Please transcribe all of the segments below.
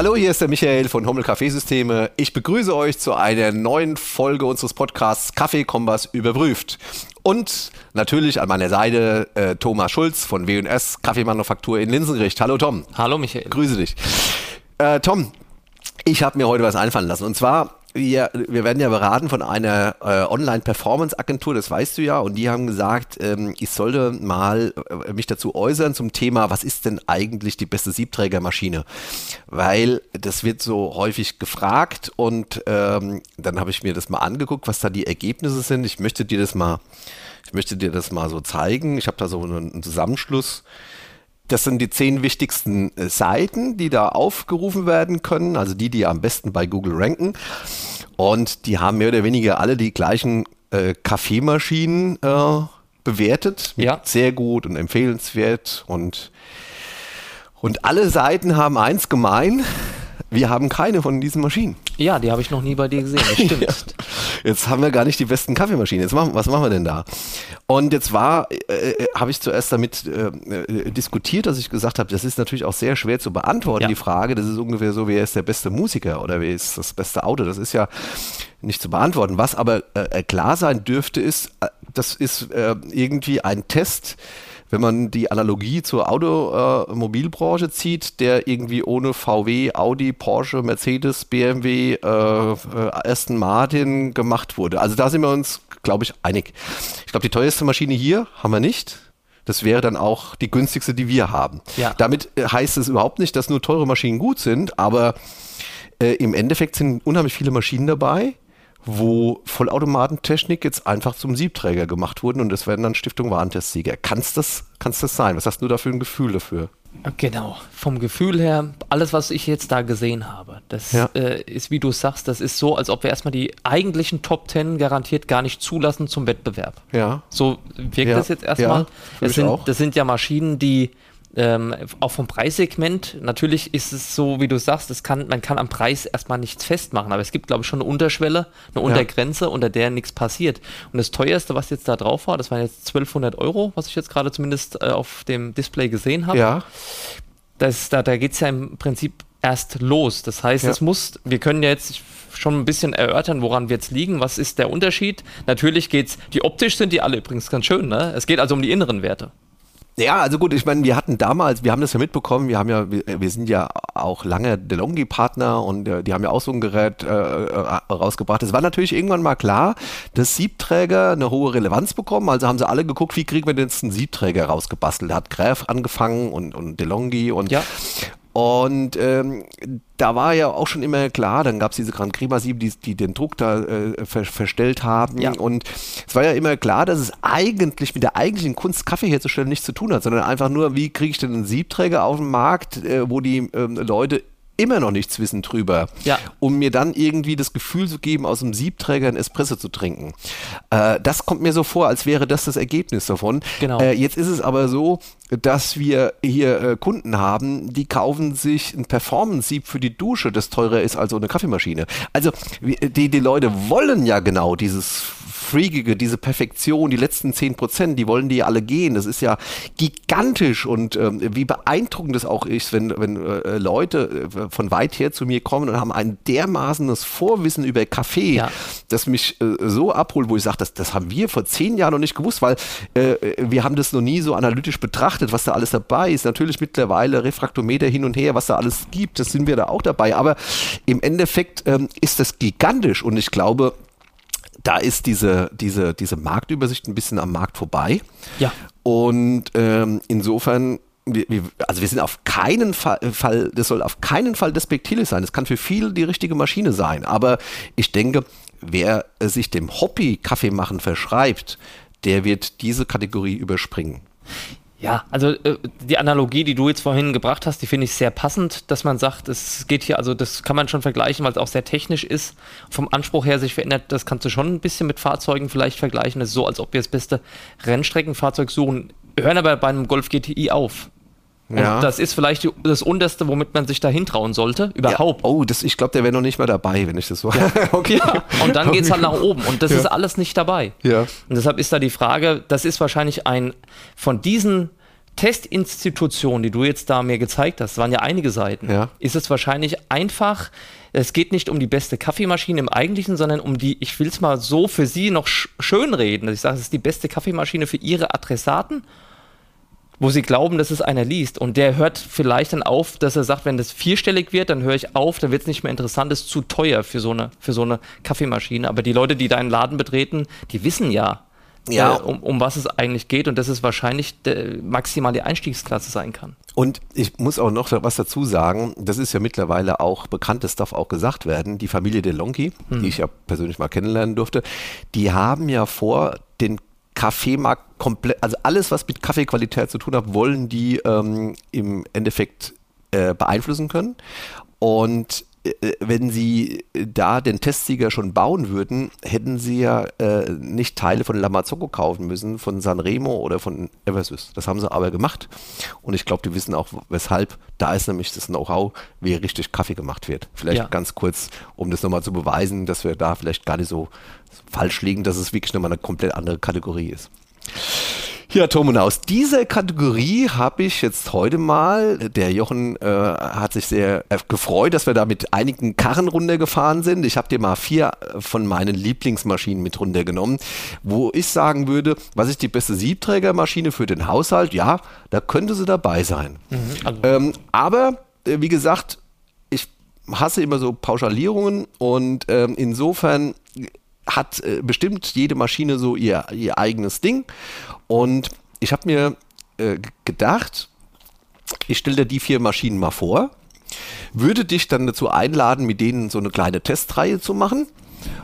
Hallo, hier ist der Michael von Hummel Kaffeesysteme. Ich begrüße euch zu einer neuen Folge unseres Podcasts Kaffee Kompass überprüft. Und natürlich an meiner Seite äh, Thomas Schulz von W&S Kaffeemanufaktur in Linsengericht. Hallo Tom. Hallo Michael. Grüße dich. Äh, Tom, ich habe mir heute was einfallen lassen. Und zwar wir, wir werden ja beraten von einer äh, Online-Performance-Agentur, das weißt du ja, und die haben gesagt, ähm, ich sollte mal äh, mich dazu äußern zum Thema, was ist denn eigentlich die beste Siebträgermaschine? Weil das wird so häufig gefragt und ähm, dann habe ich mir das mal angeguckt, was da die Ergebnisse sind. Ich möchte dir das mal, ich möchte dir das mal so zeigen. Ich habe da so einen Zusammenschluss das sind die zehn wichtigsten äh, Seiten, die da aufgerufen werden können, also die, die am besten bei Google ranken. Und die haben mehr oder weniger alle die gleichen äh, Kaffeemaschinen äh, bewertet. Ja. Sehr gut und empfehlenswert. Und, und alle Seiten haben eins gemein. Wir haben keine von diesen Maschinen. Ja, die habe ich noch nie bei dir gesehen, das stimmt. ja. Jetzt haben wir gar nicht die besten Kaffeemaschinen. Jetzt machen, was machen wir denn da? Und jetzt war, äh, äh habe ich zuerst damit äh, äh, diskutiert, dass ich gesagt habe, das ist natürlich auch sehr schwer zu beantworten, ja. die Frage. Das ist ungefähr so, wer ist der beste Musiker oder wer ist das beste Auto? Das ist ja nicht zu beantworten. Was aber äh, klar sein dürfte, ist, äh, das ist irgendwie ein Test, wenn man die Analogie zur Automobilbranche äh, zieht, der irgendwie ohne VW, Audi, Porsche, Mercedes, BMW, äh, äh, Aston Martin gemacht wurde. Also da sind wir uns, glaube ich, einig. Ich glaube, die teuerste Maschine hier haben wir nicht. Das wäre dann auch die günstigste, die wir haben. Ja. Damit äh, heißt es überhaupt nicht, dass nur teure Maschinen gut sind, aber äh, im Endeffekt sind unheimlich viele Maschinen dabei, wo Vollautomatentechnik jetzt einfach zum Siebträger gemacht wurden und das werden dann Stiftung Warentestsieger. Kannst das, kann's das sein? Was hast du da für ein Gefühl dafür? Genau, vom Gefühl her, alles, was ich jetzt da gesehen habe, das ja. äh, ist, wie du sagst, das ist so, als ob wir erstmal die eigentlichen Top Ten garantiert gar nicht zulassen zum Wettbewerb. Ja. So wirkt ja. das jetzt erstmal. Ja, das, sind, das sind ja Maschinen, die ähm, auch vom Preissegment, natürlich ist es so, wie du sagst, es kann, man kann am Preis erstmal nichts festmachen, aber es gibt, glaube ich, schon eine Unterschwelle, eine Untergrenze, ja. unter der nichts passiert. Und das teuerste, was jetzt da drauf war, das waren jetzt 1200 Euro, was ich jetzt gerade zumindest äh, auf dem Display gesehen habe. Ja. Das, da da geht es ja im Prinzip erst los. Das heißt, ja. es muss, wir können ja jetzt schon ein bisschen erörtern, woran wir jetzt liegen. Was ist der Unterschied? Natürlich geht es, die optisch sind die alle übrigens ganz schön, ne? Es geht also um die inneren Werte. Ja, also gut, ich meine, wir hatten damals, wir haben das ja mitbekommen, wir haben ja, wir, wir sind ja auch lange DeLonghi-Partner und äh, die haben ja auch so ein Gerät äh, äh, rausgebracht. Es war natürlich irgendwann mal klar, dass Siebträger eine hohe Relevanz bekommen. Also haben sie alle geguckt, wie kriegen wir denn jetzt einen Siebträger rausgebastelt. Da hat Gräf angefangen und, und DeLonghi und, ja. Und ähm, da war ja auch schon immer klar, dann gab es diese Grand Crema 7, die, die den Druck da äh, ver verstellt haben. Ja. Und es war ja immer klar, dass es eigentlich mit der eigentlichen Kunst, Kaffee herzustellen, nichts zu tun hat, sondern einfach nur, wie kriege ich denn einen Siebträger auf den Markt, äh, wo die ähm, Leute immer noch nichts wissen drüber, ja. um mir dann irgendwie das Gefühl zu geben, aus dem Siebträger ein Espresso zu trinken. Äh, das kommt mir so vor, als wäre das das Ergebnis davon. Genau. Äh, jetzt ist es aber so, dass wir hier äh, Kunden haben, die kaufen sich ein Performance-Sieb für die Dusche, das teurer ist als so eine Kaffeemaschine. Also die, die Leute wollen ja genau dieses Freakige, diese Perfektion, die letzten 10 Prozent, die wollen die alle gehen. Das ist ja gigantisch und ähm, wie beeindruckend das auch ist, wenn, wenn äh, Leute äh, von weit her zu mir kommen und haben ein dermaßenes Vorwissen über Kaffee, ja. das mich äh, so abholt, wo ich sage, das, das haben wir vor zehn Jahren noch nicht gewusst, weil äh, wir haben das noch nie so analytisch betrachtet, was da alles dabei ist. Natürlich mittlerweile Refraktometer hin und her, was da alles gibt, das sind wir da auch dabei. Aber im Endeffekt ähm, ist das gigantisch und ich glaube, da ist diese, diese, diese Marktübersicht ein bisschen am Markt vorbei. Ja. Und ähm, insofern wir, wir, also wir sind auf keinen Fall, Fall, das soll auf keinen Fall despektierlich sein. Das kann für viele die richtige Maschine sein. Aber ich denke, wer sich dem Hobby Kaffee machen verschreibt, der wird diese Kategorie überspringen. Ja, also äh, die Analogie, die du jetzt vorhin gebracht hast, die finde ich sehr passend, dass man sagt, es geht hier, also das kann man schon vergleichen, weil es auch sehr technisch ist, vom Anspruch her sich verändert, das kannst du schon ein bisschen mit Fahrzeugen vielleicht vergleichen. Es ist so, als ob wir das beste Rennstreckenfahrzeug suchen, hören aber bei einem Golf GTI auf. Und ja. das ist vielleicht das Unterste, womit man sich da hintrauen sollte, überhaupt. Ja. Oh, das, ich glaube, der wäre noch nicht mal dabei, wenn ich das so. Ja. okay. Und dann geht es halt nach oben. Und das ist alles nicht dabei. Ja. Und deshalb ist da die Frage, das ist wahrscheinlich ein von diesen Testinstitutionen, die du jetzt da mir gezeigt hast, waren ja einige Seiten, Ja. ist es wahrscheinlich einfach, es geht nicht um die beste Kaffeemaschine im Eigentlichen, sondern um die, ich will es mal so für sie noch sch schön reden, dass ich sage, es ist die beste Kaffeemaschine für ihre Adressaten, wo sie glauben, dass es einer liest. Und der hört vielleicht dann auf, dass er sagt, wenn das vierstellig wird, dann höre ich auf, dann wird es nicht mehr interessant, ist zu teuer für so, eine, für so eine Kaffeemaschine. Aber die Leute, die deinen Laden betreten, die wissen ja, Ja. äh, um, um was es eigentlich geht und dass es wahrscheinlich maximal die Einstiegsklasse sein kann. Und ich muss auch noch was dazu sagen, das ist ja mittlerweile auch bekannt, das darf auch gesagt werden, die Familie DeLonghi, die ich ja persönlich mal kennenlernen durfte, die haben ja vor, den Kaffeemarkt komplett, also alles, was mit Kaffeequalität zu tun hat, wollen die ähm, im Endeffekt äh, beeinflussen können. Und wenn sie da den Testsieger schon bauen würden, hätten sie ja äh, nicht Teile von Lamazocco kaufen müssen, von Sanremo oder von Eversys. Das haben sie aber gemacht. Und ich glaube, die wissen auch, weshalb. Da ist nämlich das Know-how, wie richtig Kaffee gemacht wird. Vielleicht Ja. ganz kurz, um das nochmal zu beweisen, dass wir da vielleicht gar nicht so falsch liegen, dass es wirklich nochmal eine komplett andere Kategorie ist. Ja, Tom, und aus dieser Kategorie habe ich jetzt heute mal, der Jochen äh, hat sich sehr äh, gefreut, dass wir da mit einigen Karren runtergefahren sind. Ich habe dir mal vier äh, von meinen Lieblingsmaschinen mit runtergenommen, wo ich sagen würde, was ist die beste Siebträgermaschine für den Haushalt? Ja, da könnte sie dabei sein. Also, Ähm, aber, äh, wie gesagt, ich hasse immer so Pauschalierungen und ähm, insofern hat äh, bestimmt jede Maschine so ihr, ihr eigenes Ding. Und ich habe mir äh, gedacht, ich stelle dir die vier Maschinen mal vor, würde dich dann dazu einladen, mit denen so eine kleine Testreihe zu machen.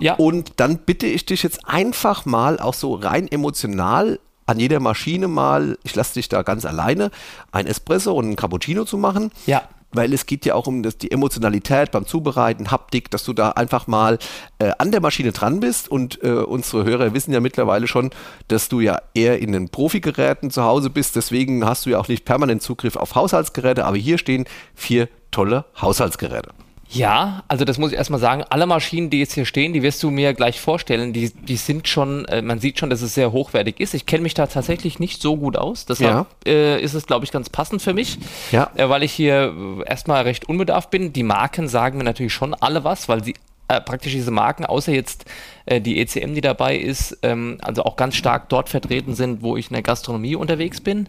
ja, Und dann bitte ich dich jetzt einfach mal auch so rein emotional an jeder Maschine mal, ich lasse dich da ganz alleine, ein Espresso und ein Cappuccino zu machen. Ja. Weil es geht ja auch um das, die Emotionalität beim Zubereiten, Haptik, dass du da einfach mal äh, an der Maschine dran bist. Und äh, unsere Hörer wissen ja mittlerweile schon, dass du ja eher in den Profigeräten zu Hause bist. Deswegen hast du ja auch nicht permanent Zugriff auf Haushaltsgeräte. Aber hier stehen vier tolle Haushaltsgeräte. Ja, also das muss ich erstmal sagen. Alle Maschinen, die jetzt hier stehen, die wirst du mir gleich vorstellen, die, die sind schon, äh, man sieht schon, dass es sehr hochwertig ist. Ich kenne mich da tatsächlich nicht so gut aus. Deshalb äh, ist es, glaube ich, ganz passend für mich. Ja. Äh, weil ich hier erstmal recht unbedarft bin. Die Marken sagen mir natürlich schon alle was, weil sie äh, praktisch diese Marken, außer jetzt äh, die ECM, die dabei ist, ähm, also auch ganz stark dort vertreten sind, wo ich in der Gastronomie unterwegs bin.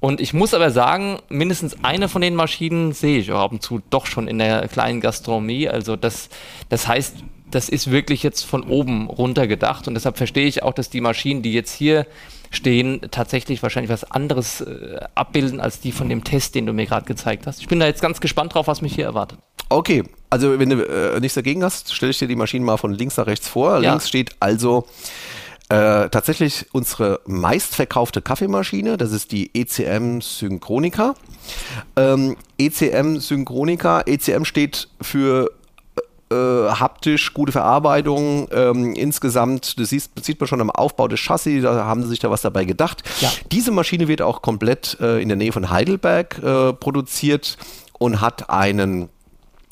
Und ich muss aber sagen, mindestens eine von den Maschinen sehe ich ab und zu doch schon in der kleinen Gastronomie. Also das, das heißt, das ist wirklich jetzt von oben runter gedacht und deshalb verstehe ich auch, dass die Maschinen, die jetzt hier stehen, tatsächlich wahrscheinlich was anderes äh, abbilden als die von dem Test, den du mir gerade gezeigt hast. Ich bin da jetzt ganz gespannt drauf, was mich hier erwartet. Okay, also wenn du äh, nichts dagegen hast, stelle ich dir die Maschinen mal von links nach rechts vor. Ja. Links steht also äh, tatsächlich unsere meistverkaufte Kaffeemaschine, das ist die ECM Synchronica. Ähm, ECM Synchronica, ECM steht für äh, haptisch, gute Verarbeitung. Ähm, insgesamt, das siehst, sieht man schon am Aufbau des Chassis, da haben sie sich da was dabei gedacht. Ja. Diese Maschine wird auch komplett äh, in der Nähe von Heidelberg äh, produziert und hat einen,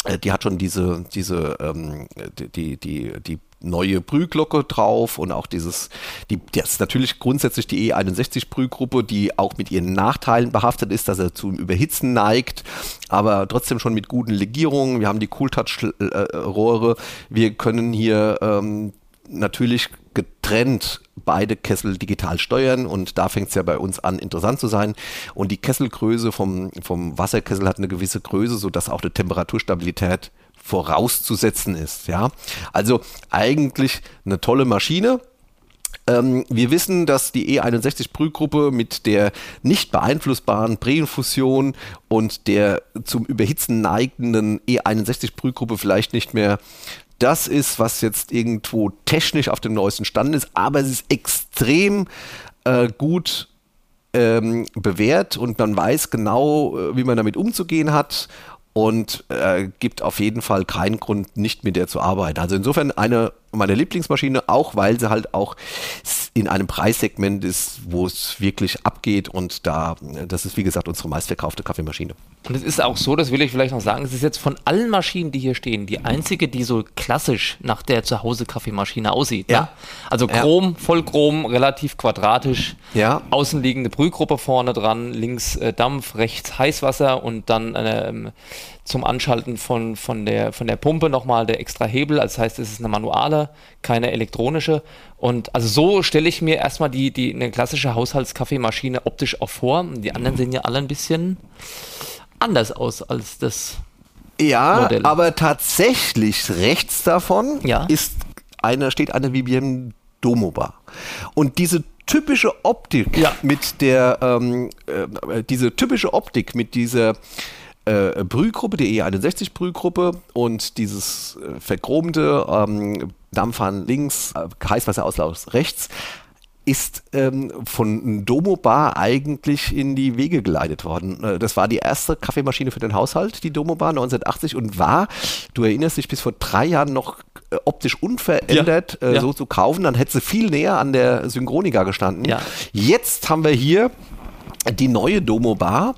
äh, die hat schon diese, diese, ähm, die, die, die, die neue Brühglocke drauf und auch dieses, die, das ist natürlich grundsätzlich die E61 Brühgruppe, die auch mit ihren Nachteilen behaftet ist, dass er zum Überhitzen neigt, aber trotzdem schon mit guten Legierungen. Wir haben die Cooltouch-Rohre. Wir können hier ähm, natürlich getrennt beide Kessel digital steuern und da fängt es ja bei uns an, interessant zu sein. Und die Kesselgröße vom, vom Wasserkessel hat eine gewisse Größe, sodass auch eine Temperaturstabilität vorauszusetzen ist. Ja, also eigentlich eine tolle Maschine. Ähm, wir wissen, dass die E61 Brühgruppe mit der nicht beeinflussbaren Präinfusion und der zum Überhitzen neigenden E61 Brühgruppe vielleicht nicht mehr das ist, was jetzt irgendwo technisch auf dem neuesten Stand ist, aber es ist extrem äh, gut ähm, bewährt und man weiß genau, äh, wie man damit umzugehen hat und äh, gibt auf jeden Fall keinen Grund, nicht mit der zu arbeiten. Also insofern eine meine Lieblingsmaschine, auch weil sie halt auch in einem Preissegment ist, wo es wirklich abgeht und da, das ist wie gesagt unsere meistverkaufte Kaffeemaschine. Und es ist auch so, das will ich vielleicht noch sagen, es ist jetzt von allen Maschinen, die hier stehen, die einzige, die so klassisch nach der Zuhause-Kaffeemaschine aussieht. Ja. Ne? Also Chrom, ja. Vollchrom, relativ quadratisch, ja. außenliegende Brühgruppe vorne dran, links äh, Dampf, rechts Heißwasser und dann ähm, zum Anschalten von, von, der, von der Pumpe nochmal der extra Hebel. Also das heißt, es ist eine manuale, keine elektronische. Und also so stelle ich mir erstmal die, die, eine klassische Haushaltskaffeemaschine optisch auch vor. Die anderen sehen ja alle ein bisschen anders aus als das. Ja, Modell. aber tatsächlich rechts davon ja. ist eine, steht eine Vivienne Domoba. Und diese typische Optik ja. mit der, ähm, äh, diese typische Optik mit dieser äh, Brühgruppe, die E61 Brühgruppe und dieses äh, verchromte ähm, Dampfhahn links, äh, Heißwasserauslauf rechts, ist ähm, von Domo Bar eigentlich in die Wege geleitet worden. Äh, das war die erste Kaffeemaschine für den Haushalt, die Domo Bar 1980 und war, du erinnerst dich, bis vor drei Jahren noch äh, optisch unverändert ja, äh, ja. so zu kaufen, dann hätte sie viel näher an der Synchronica gestanden. Ja. Jetzt haben wir hier die neue Domo Bar.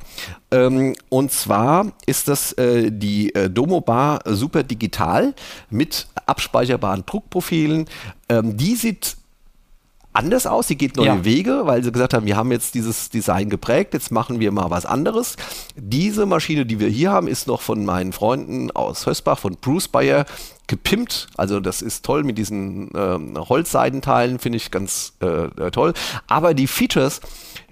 Ähm, und zwar ist das äh, die äh, Domo Bar Super Digital mit abspeicherbaren Druckprofilen. Ähm, die sieht anders aus, sie geht neue ja. Wege, weil sie gesagt haben, wir haben jetzt dieses Design geprägt, jetzt machen wir mal was anderes. Diese Maschine, die wir hier haben, ist noch von meinen Freunden aus Hösbach, von Bruce Bayer, gepimpt. Also das ist toll mit diesen äh, Holzseidenteilen, finde ich ganz äh, äh, toll. Aber die Features,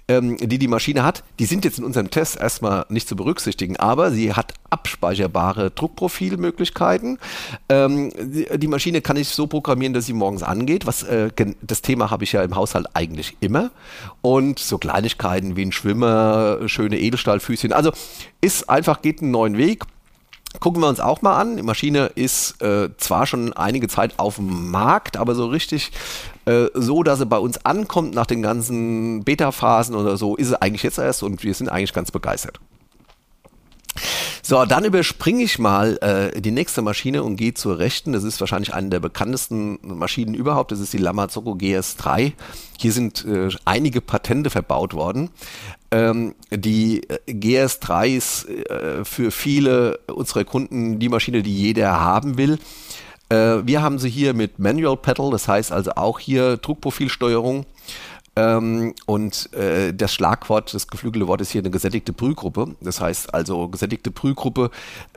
ähm, die die Maschine hat, die sind jetzt in unserem Test erstmal nicht zu berücksichtigen, aber sie hat abspeicherbare Druckprofilmöglichkeiten. Ähm, die, Maschine kann ich so programmieren, dass sie morgens angeht. Was, äh, das Thema habe ich ja im Haushalt eigentlich immer. Und so Kleinigkeiten wie ein Schwimmer, schöne Edelstahlfüßchen. Also ist einfach, geht einen neuen Weg Gucken wir uns auch mal an. Die Maschine ist äh, zwar schon einige Zeit auf dem Markt, aber so richtig äh, so, dass sie bei uns ankommt nach den ganzen Beta-Phasen oder so, ist sie eigentlich jetzt erst und wir sind eigentlich ganz begeistert. So, dann überspringe ich mal äh, die nächste Maschine und gehe zur rechten. Das ist wahrscheinlich eine der bekanntesten Maschinen überhaupt. Das ist die Lamazocco GS3. Hier sind äh, einige Patente verbaut worden. Ähm, die äh, GS3 ist äh, für viele unserer Kunden die Maschine, die jeder haben will. Äh, wir haben sie hier mit Manual Pedal, das heißt also auch hier Druckprofilsteuerung. Ähm, und äh, das Schlagwort, das geflügelte Wort ist hier eine gesättigte Brühgruppe. Das heißt also gesättigte Brühgruppe.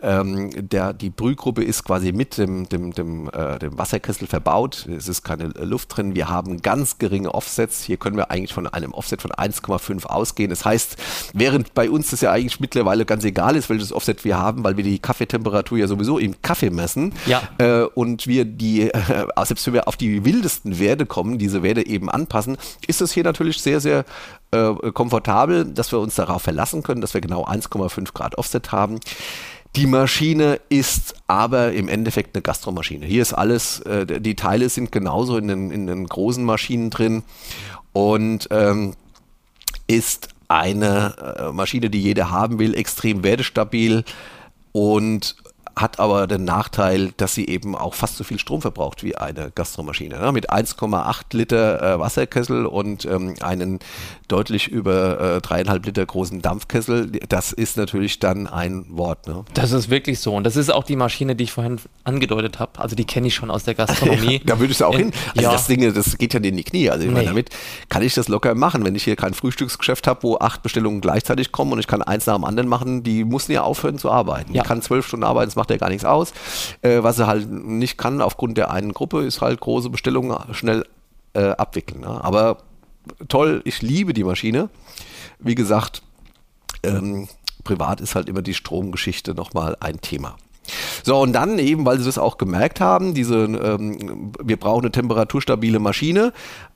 Ähm, der, die Brühgruppe ist quasi mit dem, dem, dem, äh, dem Wasserkessel verbaut. Es ist keine Luft drin. Wir haben ganz geringe Offsets. Hier können wir eigentlich von einem Offset von 1,5 ausgehen. Das heißt, während bei uns das ja eigentlich mittlerweile ganz egal ist, welches Offset wir haben, weil wir die Kaffeetemperatur ja sowieso im Kaffee messen ja. äh, und wir die, äh, selbst wenn wir auf die wildesten Werte kommen, diese Werte eben anpassen, ist es es hier natürlich sehr, sehr äh, komfortabel, dass wir uns darauf verlassen können, dass wir genau 1,5 Grad Offset haben. Die Maschine ist aber im Endeffekt eine Gastromaschine. Hier ist alles, äh, die Teile sind genauso in den, in den großen Maschinen drin und ähm, ist eine äh, Maschine, die jeder haben will, extrem wertestabil und hat aber den Nachteil, dass sie eben auch fast so viel Strom verbraucht wie eine Gastromaschine. Ne? Mit 1,8 Liter äh, Wasserkessel und ähm, einen deutlich über äh, dreieinhalb Liter großen Dampfkessel. Das ist natürlich dann ein Wort. Ne? Das ist wirklich so. Und das ist auch die Maschine, die ich vorhin angedeutet habe. Also die kenne ich schon aus der Gastronomie. da würde ich auch in, hin. Also ja. das Ding, das geht ja in die Knie. Also ich nee. meine, damit kann ich das locker machen. Wenn ich hier kein Frühstücksgeschäft habe, wo acht Bestellungen gleichzeitig kommen und ich kann eins nach dem anderen machen, die müssen ja aufhören zu arbeiten. Ja. Ich kann zwölf Stunden arbeiten, macht ja gar nichts aus. Äh, was er halt nicht kann aufgrund der einen Gruppe, ist halt große Bestellungen schnell äh, abwickeln. Ne? Aber toll, ich liebe die Maschine. Wie gesagt, ähm, privat ist halt immer die Stromgeschichte nochmal ein Thema. So, und dann eben, weil sie das auch gemerkt haben, diese, ähm, wir brauchen eine temperaturstabile Maschine,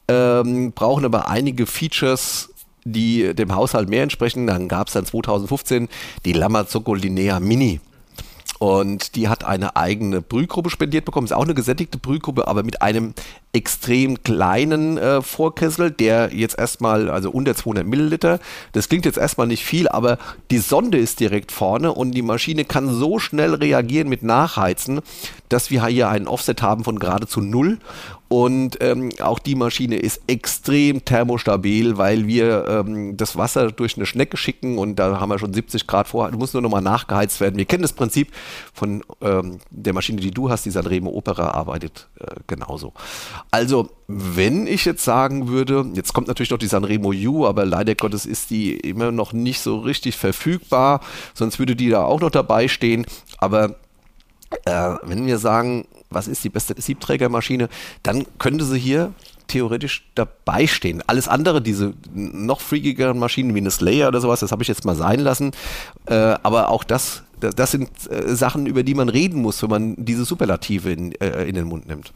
ähm, brauchen aber einige Features, die dem Haushalt mehr entsprechen. Dann gab es dann 2015 die Lamazocco Linea Mini. Und die hat eine eigene Brühgruppe spendiert bekommen. Ist auch eine gesättigte Brühgruppe, aber mit einem extrem kleinen äh, Vorkessel, der jetzt erstmal, also unter 200 Milliliter. Das klingt jetzt erstmal nicht viel, aber die Sonde ist direkt vorne und die Maschine kann so schnell reagieren mit Nachheizen, dass wir hier einen Offset haben von geradezu null und ähm, auch die Maschine ist extrem thermostabil, weil wir ähm, das Wasser durch eine Schnecke schicken und da haben wir schon 70 Grad vor. Du musst nur nochmal nachgeheizt werden. Wir kennen das Prinzip von ähm, der Maschine, die du hast, die Sanremo Opera arbeitet äh, genauso. Also, wenn ich jetzt sagen würde, jetzt kommt natürlich noch die Sanremo U, aber leider Gottes ist die immer noch nicht so richtig verfügbar, sonst würde die da auch noch dabei stehen. Aber äh, wenn wir sagen, was ist die beste Siebträgermaschine, dann könnte sie hier theoretisch dabei stehen. Alles andere, diese noch freakigeren Maschinen wie eine Slayer oder sowas, das habe ich jetzt mal sein lassen. Äh, aber auch das, das, das sind äh, Sachen, über die man reden muss, wenn man diese Superlative in, äh, in den Mund nimmt.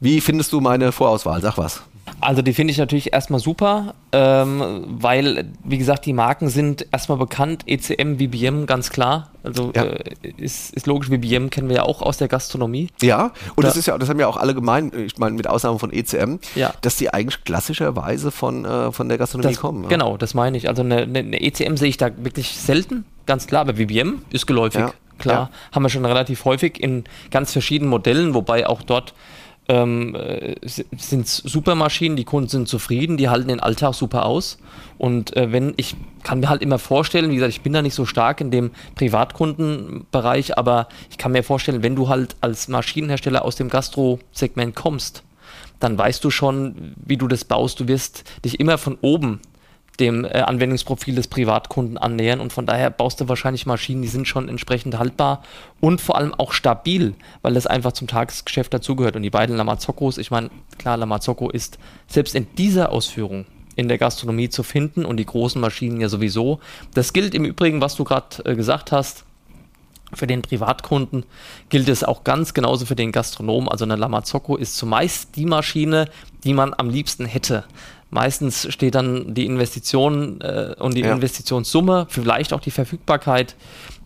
Wie findest du meine Vorauswahl? Sag was. Also die finde ich natürlich erstmal super, ähm, weil, wie gesagt, die Marken sind erstmal bekannt, ECM, VBM, ganz klar. Also ja. äh, ist, ist logisch, VBM kennen wir ja auch aus der Gastronomie. Ja, und da, das ist ja, das haben ja auch alle gemeint, ich meine mit Ausnahme von ECM, ja. dass die eigentlich klassischerweise von, äh, von der Gastronomie das, kommen. Ja. Genau, das meine ich. Also eine, eine, ECM sehe ich da wirklich selten, ganz klar, aber VBM ist geläufig. Klar, haben wir schon relativ häufig in ganz verschiedenen Modellen, wobei auch dort ähm, äh, sind super Maschinen, die Kunden sind zufrieden, die halten den Alltag super aus. Und äh, wenn ich kann mir halt immer vorstellen, wie gesagt, ich bin da nicht so stark in dem Privatkundenbereich, aber ich kann mir vorstellen, wenn du halt als Maschinenhersteller aus dem Gastro-Segment kommst, dann weißt du schon, wie du das baust. Du wirst dich immer von oben dem äh, Anwendungsprofil des Privatkunden annähern und von daher baust du wahrscheinlich Maschinen, die sind schon entsprechend haltbar und vor allem auch stabil, weil das einfach zum Tagesgeschäft dazugehört. Und die beiden Lamazoccos, ich meine, klar, Lamazocco ist selbst in dieser Ausführung in der Gastronomie zu finden und die großen Maschinen ja sowieso. Das gilt im Übrigen, was du gerade äh, gesagt hast, für den Privatkunden gilt es auch ganz genauso für den Gastronomen. Also eine Lamazocco ist zumeist die Maschine, die man am liebsten hätte. Meistens steht dann die Investition äh, und die ja. Investitionssumme, vielleicht auch die Verfügbarkeit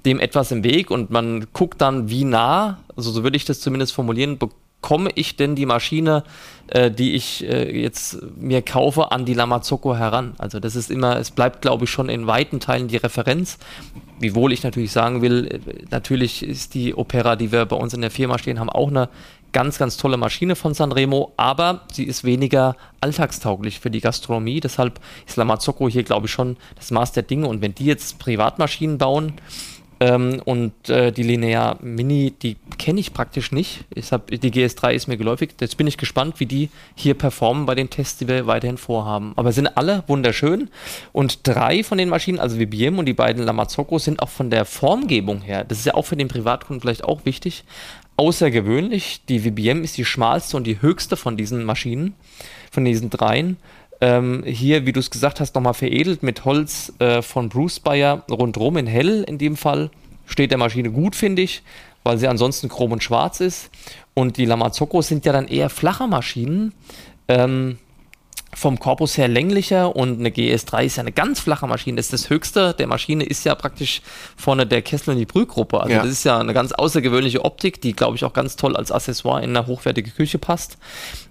dem etwas im Weg und man guckt dann, wie nah, also so würde ich das zumindest formulieren, bekomme ich denn die Maschine, äh, die ich äh, jetzt mir kaufe, an die Lamazocco heran? Also das ist immer, es bleibt glaube ich schon in weiten Teilen die Referenz. Wiewohl ich natürlich sagen will, äh, natürlich ist die Opera, die wir bei uns in der Firma stehen haben, auch eine ganz, ganz tolle Maschine von Sanremo, aber sie ist weniger alltagstauglich für die Gastronomie. Deshalb ist Lamazocco hier, glaube ich, schon das Maß der Dinge. Und wenn die jetzt Privatmaschinen bauen, ähm, und äh, die Linear Mini, die kenne ich praktisch nicht. Ich hab, die GS3 ist mir geläufig. Jetzt bin ich gespannt, wie die hier performen bei den Tests, die wir weiterhin vorhaben. Aber sind alle wunderschön. Und drei von den Maschinen, also VBM und die beiden Lamazocco, sind auch von der Formgebung her, das ist ja auch für den Privatkunden vielleicht auch wichtig, außergewöhnlich. Die VBM ist die schmalste und die höchste von diesen Maschinen, von diesen dreien. Ähm, hier, wie du es gesagt hast, nochmal veredelt mit Holz äh, von Bruce Bayer rundherum in hell in dem Fall. Steht der Maschine gut, finde ich, weil sie ansonsten chrom und schwarz ist. Und die Lamazocco sind ja dann eher flache Maschinen. Ähm, vom Korpus her länglicher und eine GS3 ist ja eine ganz flache Maschine. Das ist das höchste der Maschine, ist ja praktisch vorne der Kessel in die Brühgruppe. Also ja. das ist ja eine ganz außergewöhnliche Optik, die glaube ich auch ganz toll als Accessoire in eine hochwertige Küche passt.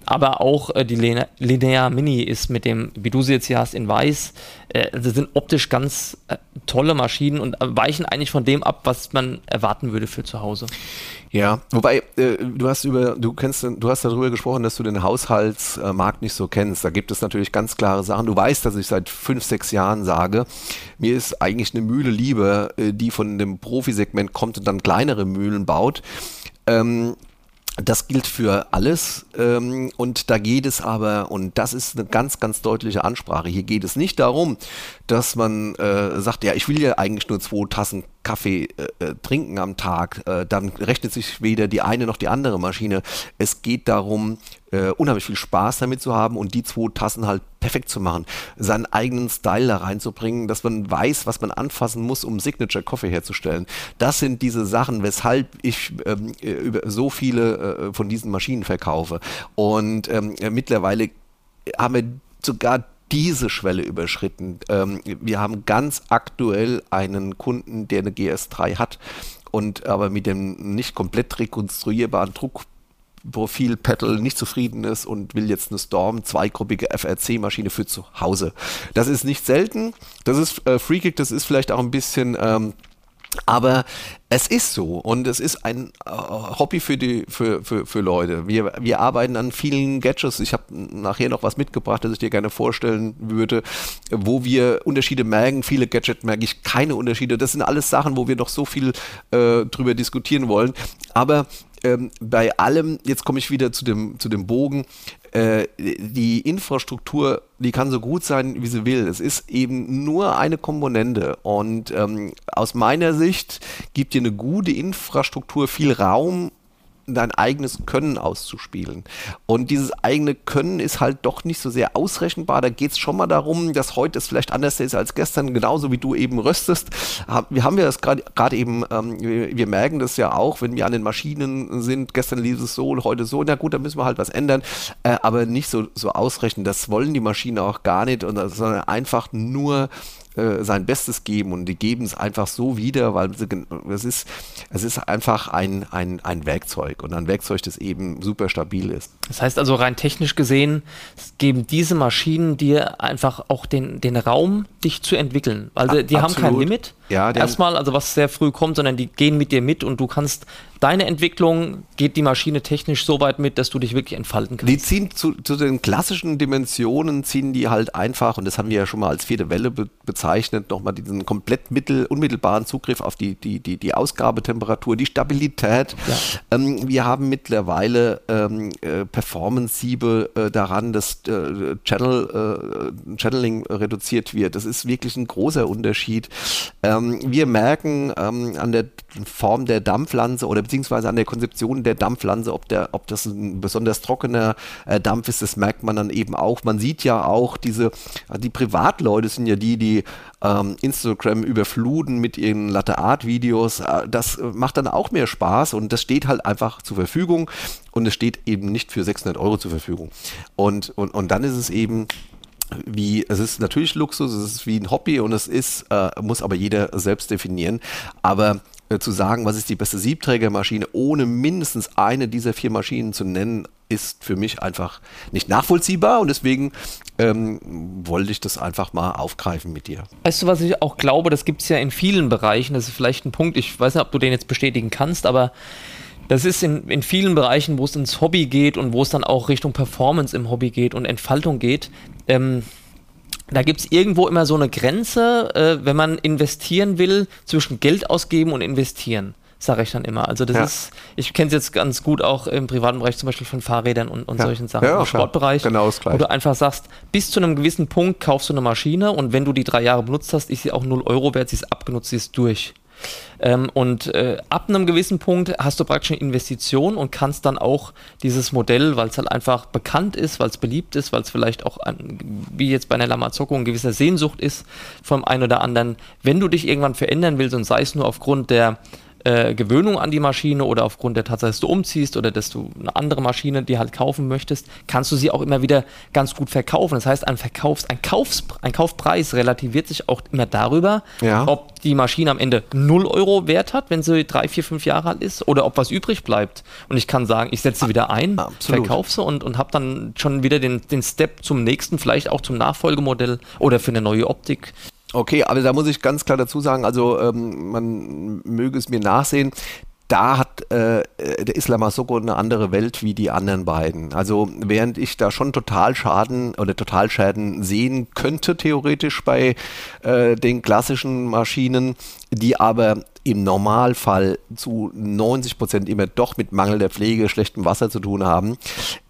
Aber auch äh, die Linear Mini ist mit dem, wie du sie jetzt hier hast, in weiß, äh, das sind optisch ganz äh, tolle Maschinen und weichen eigentlich von dem ab, was man erwarten würde für zu Hause. Ja, wobei äh, du hast über, du kennst, du hast darüber gesprochen, dass du den Haushaltsmarkt nicht so kennst. Da gibt es natürlich ganz klare Sachen. Du weißt, dass ich seit fünf, sechs Jahren sage, mir ist eigentlich eine Mühle lieber, äh, die von dem Profisegment kommt und dann kleinere Mühlen baut. Ähm, das gilt für alles ähm, und da geht es aber, und das ist eine ganz, ganz deutliche Ansprache, hier geht es nicht darum, dass man äh, sagt, ja, ich will ja eigentlich nur zwei Tassen Kaffee äh, äh, trinken am Tag, äh, dann rechnet sich weder die eine noch die andere Maschine. Es geht darum, äh, unheimlich viel Spaß damit zu haben und die zwei Tassen halt perfekt zu machen, seinen eigenen Style da reinzubringen, dass man weiß, was man anfassen muss, um Signature Coffee herzustellen. Das sind diese Sachen, weshalb ich ähm, über so viele äh, von diesen Maschinen verkaufe. Und ähm, mittlerweile haben wir sogar diese Schwelle überschritten. Ähm, wir haben ganz aktuell einen Kunden, der eine GS3 hat und aber mit dem nicht komplett rekonstruierbaren Druck Profil Petal nicht zufrieden ist und will jetzt eine Storm zweigruppige FRC-Maschine für zu Hause. Das ist nicht selten. Das ist äh, Freakick, das ist vielleicht auch ein bisschen ähm, aber es ist so und es ist ein äh, Hobby für die für, für, für Leute. Wir, wir arbeiten an vielen Gadgets. Ich habe nachher noch was mitgebracht, das ich dir gerne vorstellen würde, wo wir Unterschiede merken. Viele Gadgets merke ich keine Unterschiede. Das sind alles Sachen, wo wir noch so viel äh, drüber diskutieren wollen. Aber ähm, bei allem, jetzt komme ich wieder zu dem, zu dem Bogen, äh, die Infrastruktur, die kann so gut sein, wie sie will. Es ist eben nur eine Komponente. Und ähm, aus meiner Sicht gibt dir eine gute Infrastruktur viel Raum, dein eigenes Können auszuspielen. Und dieses eigene Können ist halt doch nicht so sehr ausrechenbar. Da geht es schon mal darum, dass heute es vielleicht anders ist als gestern, genauso wie du eben röstest. Wir haben ja das gerade eben, ähm, wir, merken das ja auch, wenn wir an den Maschinen sind, gestern lief es so, heute so, na gut, da müssen wir halt was ändern, äh, aber nicht so, so ausrechnen. Das wollen die Maschinen auch gar nicht, sondern einfach nur äh, sein Bestes geben und die geben es einfach so wieder, weil es ist, es ist einfach ein, ein, ein Werkzeug und ein Werkzeug, das eben super stabil ist. Das heißt also rein technisch gesehen geben diese Maschinen dir einfach auch den, den Raum, dich zu entwickeln. Also die Absolut. haben kein Limit. Ja, Erstmal, also was sehr früh kommt, sondern die gehen mit dir mit und du kannst deine Entwicklung, geht die Maschine technisch so weit mit, dass du dich wirklich entfalten kannst. Die ziehen zu, zu den klassischen Dimensionen, ziehen die halt einfach, und das haben wir ja schon mal als vierte Welle be bezeichnet, nochmal diesen komplett mittel, unmittelbaren Zugriff auf die, die, die, die Ausgabetemperatur, die Stabilität. Ja. Ähm, wir haben mittlerweile ähm, äh, Performance-Siebe äh, daran, dass äh, Channel, äh, Channeling reduziert wird. Das ist wirklich ein großer Unterschied. Ähm, ähm, wir merken ähm, an der Form der Dampflanze oder beziehungsweise an der Konzeption der Dampflanze, ob, der, ob das ein besonders trockener äh, Dampf ist, das merkt man dann eben auch. Man sieht ja auch diese, die Privatleute sind ja die, die ähm, Instagram überfluten mit ihren Latte Art Videos. Äh, das macht dann auch mehr Spaß und das steht halt einfach zur Verfügung und es steht eben nicht für 600 Euro zur Verfügung. Und, und, und dann ist es eben wie, es ist natürlich Luxus, es ist wie ein Hobby und es ist, äh, muss aber jeder selbst definieren. Aber äh, zu sagen, was ist die beste Siebträgermaschine, ohne mindestens eine dieser vier Maschinen zu nennen, ist für mich einfach nicht nachvollziehbar und deswegen ähm, wollte ich das einfach mal aufgreifen mit dir. Weißt du, was ich auch glaube, das gibt es ja in vielen Bereichen, das ist vielleicht ein Punkt, ich weiß nicht, ob du den jetzt bestätigen kannst, aber das ist in, in vielen Bereichen, wo es ins Hobby geht und wo es dann auch Richtung Performance im Hobby geht und Entfaltung geht, ähm, da gibt es irgendwo immer so eine Grenze, äh, wenn man investieren will, zwischen Geld ausgeben und investieren sage ich dann immer. Also das ja. ist, ich kenne es jetzt ganz gut auch im privaten Bereich, zum Beispiel von Fahrrädern und, und ja. solchen Sachen. Ja, Im Sportbereich, genau das wo du einfach sagst, bis zu einem gewissen Punkt kaufst du eine Maschine und wenn du die drei Jahre benutzt hast, ist sie auch 0 Euro wert, sie ist abgenutzt, sie ist durch. Ähm, und äh, ab einem gewissen Punkt hast du praktisch eine Investition und kannst dann auch dieses Modell, weil es halt einfach bekannt ist, weil es beliebt ist, weil es vielleicht auch, an, wie jetzt bei einer Lamazocco, eine gewisse Sehnsucht ist vom einen oder anderen, wenn du dich irgendwann verändern willst und sei es nur aufgrund der äh, Gewöhnung an die Maschine oder aufgrund der Tatsache, dass du umziehst oder dass du eine andere Maschine die halt kaufen möchtest, kannst du sie auch immer wieder ganz gut verkaufen. Das heißt, ein, Verkaufs-, ein, Kaufs-, ein Kaufpreis relativiert sich auch immer darüber, ja. ob die Maschine am Ende 0 Euro Wert hat, wenn sie drei, vier, fünf Jahre alt ist oder ob was übrig bleibt. Und ich kann sagen, ich setze sie wieder ein, verkaufe sie und, und habe dann schon wieder den, den Step zum nächsten, vielleicht auch zum Nachfolgemodell oder für eine neue Optik Okay, aber da muss ich ganz klar dazu sagen, also ähm, man möge es mir nachsehen, da hat äh, der Islam Soko eine andere Welt wie die anderen beiden. Also während ich da schon Totalschaden oder Totalschäden sehen könnte, theoretisch bei äh, den klassischen Maschinen, die aber im Normalfall zu 90 Prozent immer doch mit mangelnder Pflege, schlechtem Wasser zu tun haben,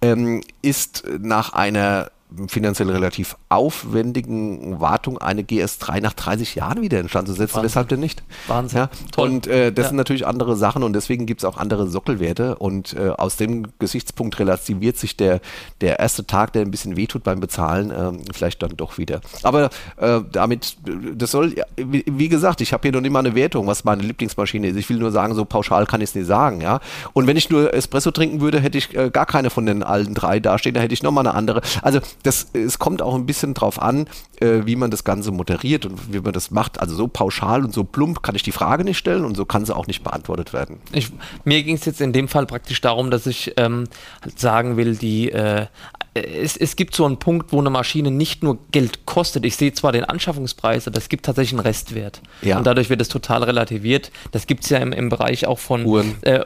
ähm, ist nach einer finanziell relativ aufwendigen Wartung eine GS3 nach 30 Jahren wieder instand zu setzen. Wahnsinn. Weshalb denn nicht? Wahnsinn. Ja? Toll. Und äh, das ja. sind natürlich andere Sachen und deswegen gibt es auch andere Sockelwerte und äh, aus dem Gesichtspunkt relativiert sich der, der erste Tag, der ein bisschen wehtut beim Bezahlen, äh, vielleicht dann doch wieder. Aber äh, damit, das soll, wie, wie gesagt, ich habe hier noch nicht mal eine Wertung, was meine Lieblingsmaschine ist. Ich will nur sagen, so pauschal kann ich es nicht sagen. Ja? Und wenn ich nur Espresso trinken würde, hätte ich äh, gar keine von den alten drei dastehen, da hätte ich nochmal eine andere. Also das, es kommt auch ein bisschen drauf an, äh, wie man das Ganze moderiert und wie man das macht. Also so pauschal und so plump kann ich die Frage nicht stellen und so kann sie auch nicht beantwortet werden. Ich, mir ging es jetzt in dem Fall praktisch darum, dass ich ähm, halt sagen will, die äh, es, es, gibt so einen Punkt, wo eine Maschine nicht nur Geld kostet. Ich sehe zwar den Anschaffungspreis, aber es gibt tatsächlich einen Restwert. Ja. Und dadurch wird es total relativiert. Das gibt es ja im, im Bereich auch von Uhren. Äh,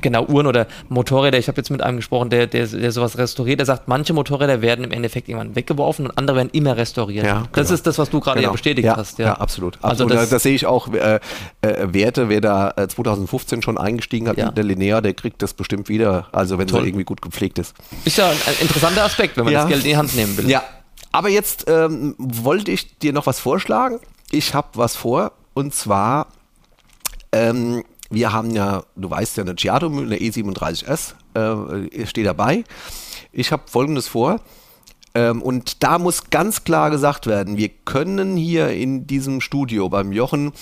genau, Uhren oder Motorräder. Ich habe jetzt mit einem gesprochen, der, der, der sowas restauriert. Der sagt, manche Motorräder werden im Endeffekt irgendwann weggeworfen und andere werden immer restauriert. Ja, das genau. ist das, was du gerade genau. ja bestätigt ja, hast. Ja, ja absolut. Also Das, das, sehe ich auch. Äh, äh, Werte, wer da 2015 äh, schon eingestiegen hat, der Linear, der kriegt das bestimmt wieder. Also wenn er irgendwie gut gepflegt ist. Ist ja ein, ein interessanter Aspekt, wenn man das Geld in die Hand nehmen will. Ja. Aber jetzt ähm, wollte ich dir noch was vorschlagen. Ich habe was vor und zwar ähm, wir haben ja, du weißt ja, eine Giato, eine E37S äh, steht dabei. Ich habe folgendes vor. Ähm, und da muss ganz klar gesagt werden, wir können hier in diesem Studio beim Jochen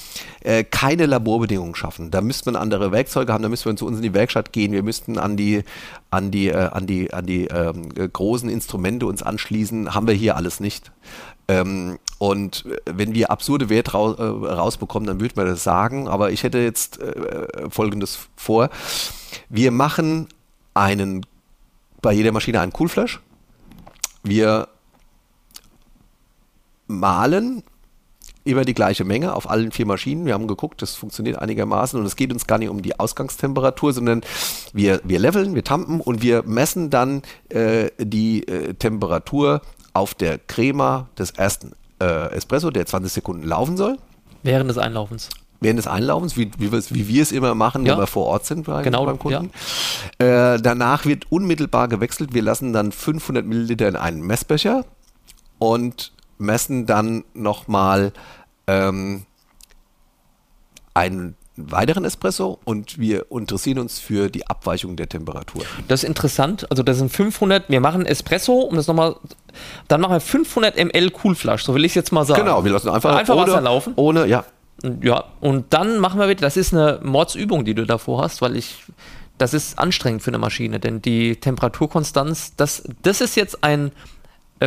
äh, keine Laborbedingungen schaffen. Da müsste man andere Werkzeuge haben, da müssten wir zu uns in die Werkstatt gehen, wir müssten an die, an die, äh, an die, an die ähm, großen Instrumente uns anschließen, haben wir hier alles nicht. Ähm, und wenn wir absurde Werte raus, äh, rausbekommen, dann würde man das sagen. Aber ich hätte jetzt äh, Folgendes vor. Wir machen einen, bei jeder Maschine einen Coolflash. Wir malen immer die gleiche Menge auf allen vier Maschinen. Wir haben geguckt, das funktioniert einigermaßen und es geht uns gar nicht um die Ausgangstemperatur, sondern wir, wir leveln, wir tampen und wir messen dann äh, die äh, Temperatur auf der Crema des ersten äh, Espresso, der 20 Sekunden laufen soll. Während des Einlaufens. Während des Einlaufens, wie, wie, wie wir es immer machen, ja. wenn wir vor Ort sind bei, genau, beim Kunden. Ja. Äh, danach wird unmittelbar gewechselt. Wir lassen dann 500 Milliliter in einen Messbecher und messen dann nochmal ähm, einen weiteren Espresso und wir interessieren uns für die Abweichung der Temperatur. Das ist interessant. Also das sind 500, wir machen Espresso, um das nochmal, dann machen wir 500 ml Coolflasch, so will ich es jetzt mal sagen. Genau, wir lassen einfach, einfach ohne, Wasser laufen. Ohne, ja. Ja, und dann machen wir wieder, das ist eine Mordsübung, die du davor hast, weil ich, das ist anstrengend für eine Maschine, denn die Temperaturkonstanz, das, das ist jetzt ein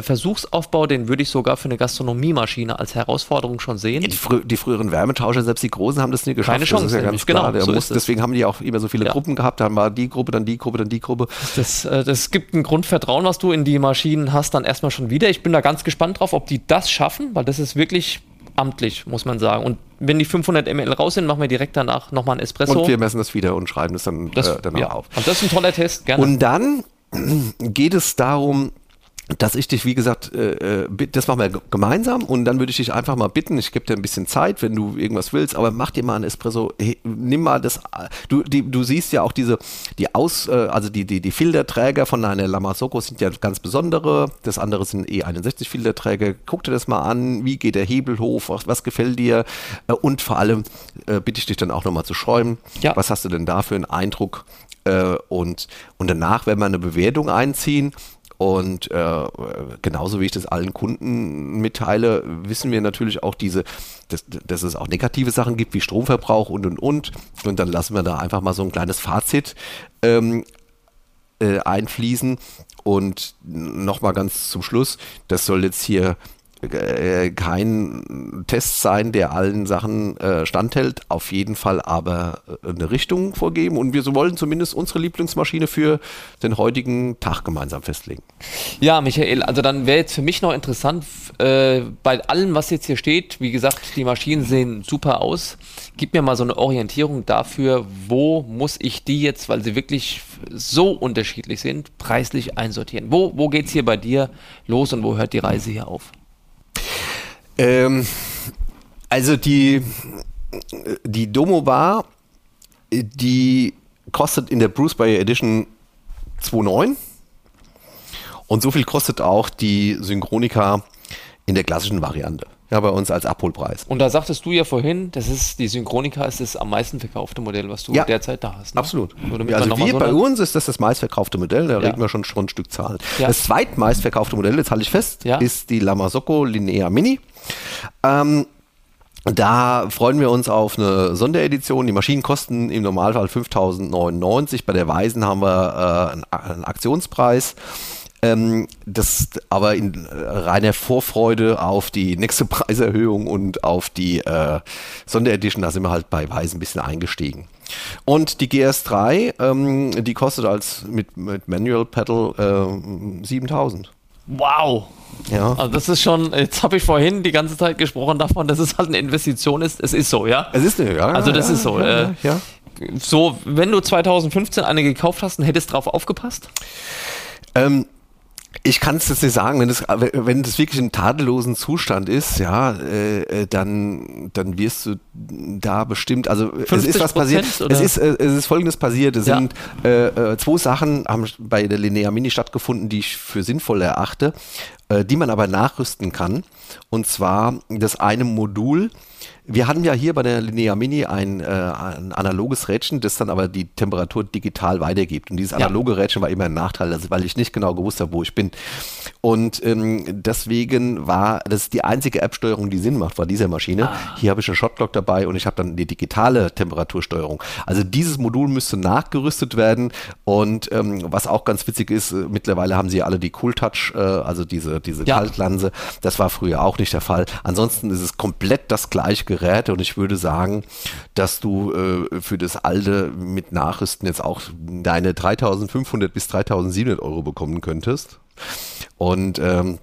Versuchsaufbau, den würde ich sogar für eine Gastronomiemaschine als Herausforderung schon sehen. Ja, die, frü die, früheren Wärmetauscher, selbst die großen, haben das nie geschafft. Keine Chance, das ist ja ganz genau. So muss, deswegen haben die auch immer so viele ja. Gruppen gehabt. Dann war die Gruppe, dann die Gruppe, dann die Gruppe. Das, äh, das gibt ein Grundvertrauen, was du in die Maschinen hast, dann erstmal schon wieder. Ich bin da ganz gespannt drauf, ob die das schaffen, weil das ist wirklich amtlich, muss man sagen. Und wenn die 500 ml raus sind, machen wir direkt danach nochmal ein Espresso. Und wir messen das wieder und schreiben das dann das, äh, danach ja. auf. Und das ist ein toller Test, gerne. Und dann geht es darum, dass ich dich, wie gesagt, äh, äh das machen wir gemeinsam und dann würde ich dich einfach mal bitten, ich gebe dir ein bisschen Zeit, wenn du irgendwas willst, aber mach dir mal einen Espresso, hey, nimm mal das, du, die, du siehst ja auch diese, die Aus, äh, also die, die, die Filterträger von einer Lamasocco sind ja ganz besondere, das andere sind E61 Filterträger, guck dir das mal an, wie geht der Hebel hoch, was, was gefällt dir? Äh, und vor allem äh, bitte ich dich dann auch nochmal zu schäumen, ja. was hast du denn da für einen Eindruck? Äh, und, und danach werden wir eine Bewertung einziehen und äh, genauso wie ich das allen Kunden mitteile, wissen wir natürlich auch diese, dass, dass es auch negative Sachen gibt wie Stromverbrauch und und und. Und dann lassen wir da einfach mal so ein kleines Fazit ähm, äh, einfließen. Und nochmal ganz zum Schluss, das soll jetzt hier äh, kein Test sein, der allen Sachen äh, standhält, auf jeden Fall aber äh, eine Richtung vorgeben und wir wollen zumindest unsere Lieblingsmaschine für den heutigen Tag gemeinsam festlegen. Ja, Michael, also dann wäre jetzt für mich noch interessant, äh, bei allem, was jetzt hier steht, wie gesagt, die Maschinen sehen super aus. Gib mir mal so eine Orientierung dafür, wo muss ich die jetzt, weil sie wirklich so unterschiedlich sind, preislich einsortieren. Wo, wo geht es hier bei dir los und wo hört die Reise hier auf? Ähm, also die, die Domo Bar, die kostet in der Bruce Bayer Edition 2,9 und so viel kostet auch die Synchronika in der klassischen Variante. Ja, bei uns als Abholpreis. Und da sagtest du ja vorhin, das ist die Synchronika ist das am meisten verkaufte Modell, was du ja, derzeit da hast. Ne? Absolut. Ja, also wir, so bei uns ist das das meistverkaufte Modell, da ja. reden wir schon, schon ein Stück Zahlen. Das zweitmeistverkaufte Modell, jetzt halte ich fest, ist die Lamasocco Linea Mini. Ähm, da freuen wir uns auf eine Sonderedition. Die Maschinen kosten im Normalfall 5.099. Bei der Weisen haben wir äh, einen, einen Aktionspreis Ähm, das aber in reiner Vorfreude auf die nächste Preiserhöhung und auf die äh, Sonderedition, da sind wir halt bei Weiß ein bisschen eingestiegen. Und die GS3, ähm, die kostet als mit, mit Manual Pedal äh, 7000. Wow. Ja. Also das ist schon, jetzt habe ich vorhin die ganze Zeit gesprochen davon, dass es halt eine Investition ist. Es ist so, ja? Es ist eine, ja. Also das ja, ist so. Ja, äh, ja. So, wenn du 2015 eine gekauft hast, dann hättest du drauf aufgepasst? Ähm, ich kann es jetzt nicht sagen, wenn das, wenn das wirklich im tadellosen Zustand ist, ja, äh, äh dann, dann wirst du da bestimmt, also es ist was passiert. Es ist, äh, es ist folgendes passiert. Es ja. sind äh, äh, zwei Sachen haben bei der Linear Mini stattgefunden, die ich für sinnvoll erachte, die man aber nachrüsten kann. Und zwar das eine Modul, wir hatten ja hier bei der Linear Mini ein, äh, ein, analoges Rädchen, das dann aber die Temperatur digital weitergibt. Und dieses analoge ja. Rädchen war immer ein Nachteil, also weil ich nicht genau gewusst habe, wo ich bin. Und ähm, deswegen war das die einzige App-Steuerung, die Sinn macht, war dieser Maschine. Ah. Hier habe ich einen Shotlock dabei und ich habe dann die digitale Temperatursteuerung. Also dieses Modul müsste nachgerüstet werden. Und ähm, was auch ganz witzig ist, äh, mittlerweile haben sie alle die Cool Touch, äh, also diese, diese ja. Kaltlanse. Das war früher auch nicht der Fall. Ansonsten ist es komplett das gleiche Geräte und ich würde sagen, dass du äh, für das alte mit Nachrüsten jetzt auch deine 3500 bis 3700 Euro bekommen könntest. Und ähm,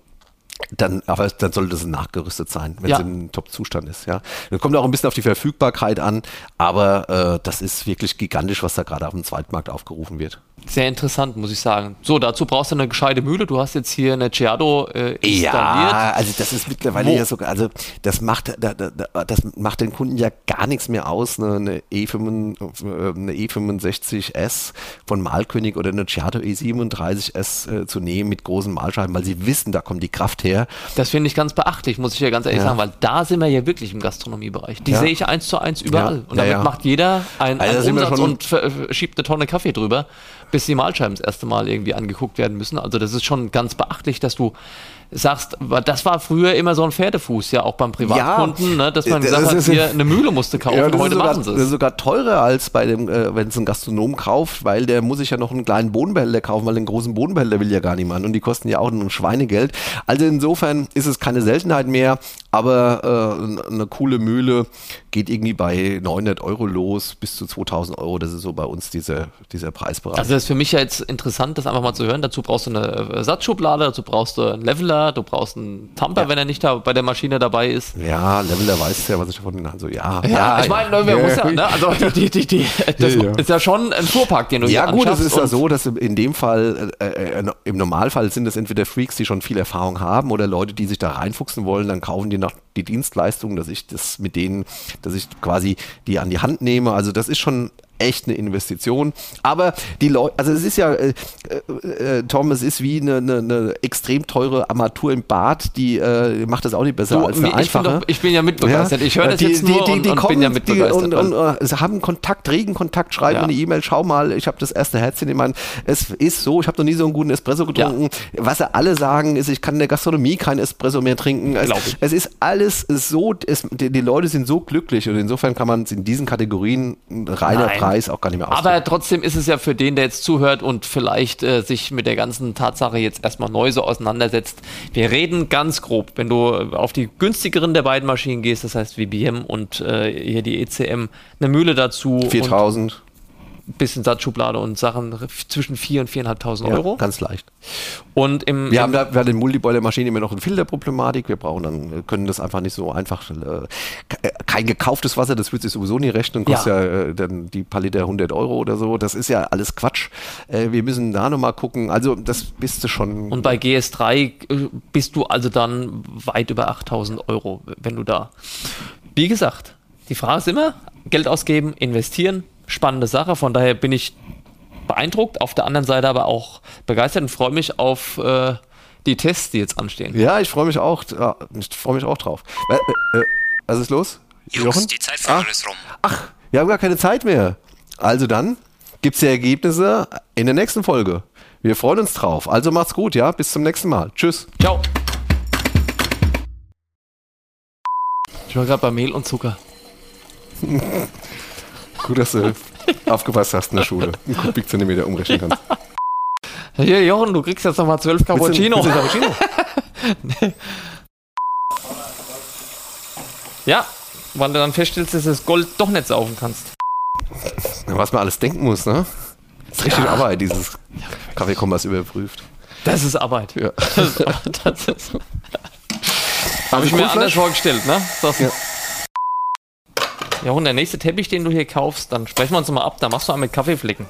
dann, aber dann sollte es nachgerüstet sein, wenn ja. es in Top-Zustand ist. Ja, das kommt auch ein bisschen auf die Verfügbarkeit an, aber äh, das ist wirklich gigantisch, was da gerade auf dem Zweitmarkt aufgerufen wird. Sehr interessant, muss ich sagen. So, dazu brauchst du eine gescheite Mühle. Du hast jetzt hier eine Ciado äh, installiert. Ja, also das ist mittlerweile Wo? ja sogar, also das macht, da, da, das macht den Kunden ja gar nichts mehr aus, eine, eine, E5, eine E65S von Malkönig oder eine Ciado E37S äh, zu nehmen mit großen Malscheiben, weil sie wissen, da kommt die Kraft her. Das finde ich ganz beachtlich, muss ich ja ganz ehrlich ja. sagen, weil da sind wir ja wirklich im Gastronomiebereich. Die ja. sehe ich eins zu eins überall. Ja. Und damit macht jeder einen, also einen Umsatz und äh, schiebt eine Tonne Kaffee drüber bis die Mahlscheiben das erste Mal irgendwie angeguckt werden müssen. Also das ist schon ganz beachtlich, dass du sagst, das war früher immer so ein Pferdefuß, ja auch beim Privatkunden, ja, ne, dass man gesagt hat, hier eine Mühle musste kaufen, ja, heute sogar, machen sie es. Das ist sogar teurer als bei dem, äh, wenn es ein Gastronom kauft, weil der muss sich ja noch einen kleinen Bodenbehälter kaufen, weil den großen Bodenbehälter will ja gar niemand und die kosten ja auch ein Schweinegeld. Also insofern ist es keine Seltenheit mehr, aber äh, eine coole Mühle geht irgendwie bei 900 Euro los bis zu 2000 Euro. Das ist so bei uns diese, dieser Preisbereich. Also das ist für mich ja jetzt interessant, das einfach mal zu hören. Dazu brauchst du eine Ersatzschublade, dazu brauchst du einen Leveler, du brauchst einen Tamper, ja. wenn er nicht da bei der Maschine dabei ist. Ja, Leveler weiß ja, was ich davon also ja. Ja, ja ich meine, ja. muss ja, ne? also die, die, die, das ist ja schon ein Fuhrpark, den du Ja, gut, es ist ja so, dass in dem Fall, äh, äh, im Normalfall sind es entweder Freaks, die schon viel Erfahrung haben oder Leute, die sich da reinfuchsen wollen, dann kaufen die noch die Dienstleistung, dass ich das mit denen, dass ich quasi die an die Hand nehme. Also das ist schon echt eine Investition. Aber die Leute, also es ist ja, äh, äh, äh, Tom, es ist wie eine, eine, eine, extrem teure Armatur im Bad, die äh, macht das auch nicht besser so, als eine ich einfache. Doch, ich bin ja mitbegeistert. Ja? Ich höre das die, jetzt nur die, die, und, und bin ja mitbegeistert. Und, und, und äh, haben Kontakt, regen Kontakt, schreiben ja. eine E-Mail, schau mal, ich habe das erste Herzchen in meinem, es ist so, ich habe noch nie so einen guten Espresso getrunken. Ja. Was sie alle sagen, ist, ich kann in der Gastronomie kein Espresso mehr trinken. Es, es ist alles so, es, die, die, Leute sind so glücklich und insofern kann man es in diesen Kategorien reiner Nein. Preis auch gar nicht mehr ausdrücken. Aber trotzdem ist es ja für den, der jetzt zuhört und vielleicht äh, sich mit der ganzen Tatsache jetzt erstmal neu so auseinandersetzt. Wir reden ganz grob, wenn du auf die günstigeren der beiden Maschinen gehst, das heißt VBM und äh, hier die ECM, eine Mühle dazu. 4000 bisschen Satzschublade und Sachen zwischen 4.000 und 4.500 Euro. Ja, ganz leicht. Und im, wir haben da bei den Multiboiler-Maschinen immer noch eine Filterproblematik. Wir brauchen dann, können das einfach nicht so einfach, äh, kein gekauftes Wasser, das wird sich sowieso nie rechnen, kostet ja, ja äh, dann die paar Liter 100 Euro oder so. Das ist ja alles Quatsch. Äh, wir müssen da nochmal gucken. Also das bist du schon. Und bei GS3 äh, bist du also dann weit über 8.000 Euro, wenn du da. Wie gesagt, die Frage ist immer, Geld ausgeben, investieren, spannende Sache. Von daher bin ich beeindruckt, auf der anderen Seite aber auch begeistert und freue mich auf äh, die Tests, die jetzt anstehen. Ja, ich freue mich auch. Ich freue mich auch drauf. Äh, äh, was ist los? Jungs, Jochen? die Zeit für Ach. ist rum. Ach, wir haben gar keine Zeit mehr. Also dann gibt es die Ergebnisse in der nächsten Folge. Wir freuen uns drauf. Also macht's gut, ja? Bis zum nächsten Mal. Tschüss. Ciao. Ich war gerade bei Mehl und Zucker. Gut, dass du aufgepasst hast in der Schule. Einen Kubikzentimeter umrechnen kannst. Hier, Jochen, du kriegst jetzt nochmal 12 Cappuccino. Willst du- willst? Ja, weil du dann feststellst, dass du das Gold doch nicht saufen kannst. Was man alles denken muss, ne? Das ist richtig Arbeit, dieses Kaffeekompass überprüft. Das ist Arbeit. Ja. Das ist, das ist, Habe ich mir anders vorgestellt, ne? Das, Ja. Ja. und der nächste Teppich, den du hier kaufst, dann sprechen wir uns mal ab, da machst du einen mit Kaffeeflecken.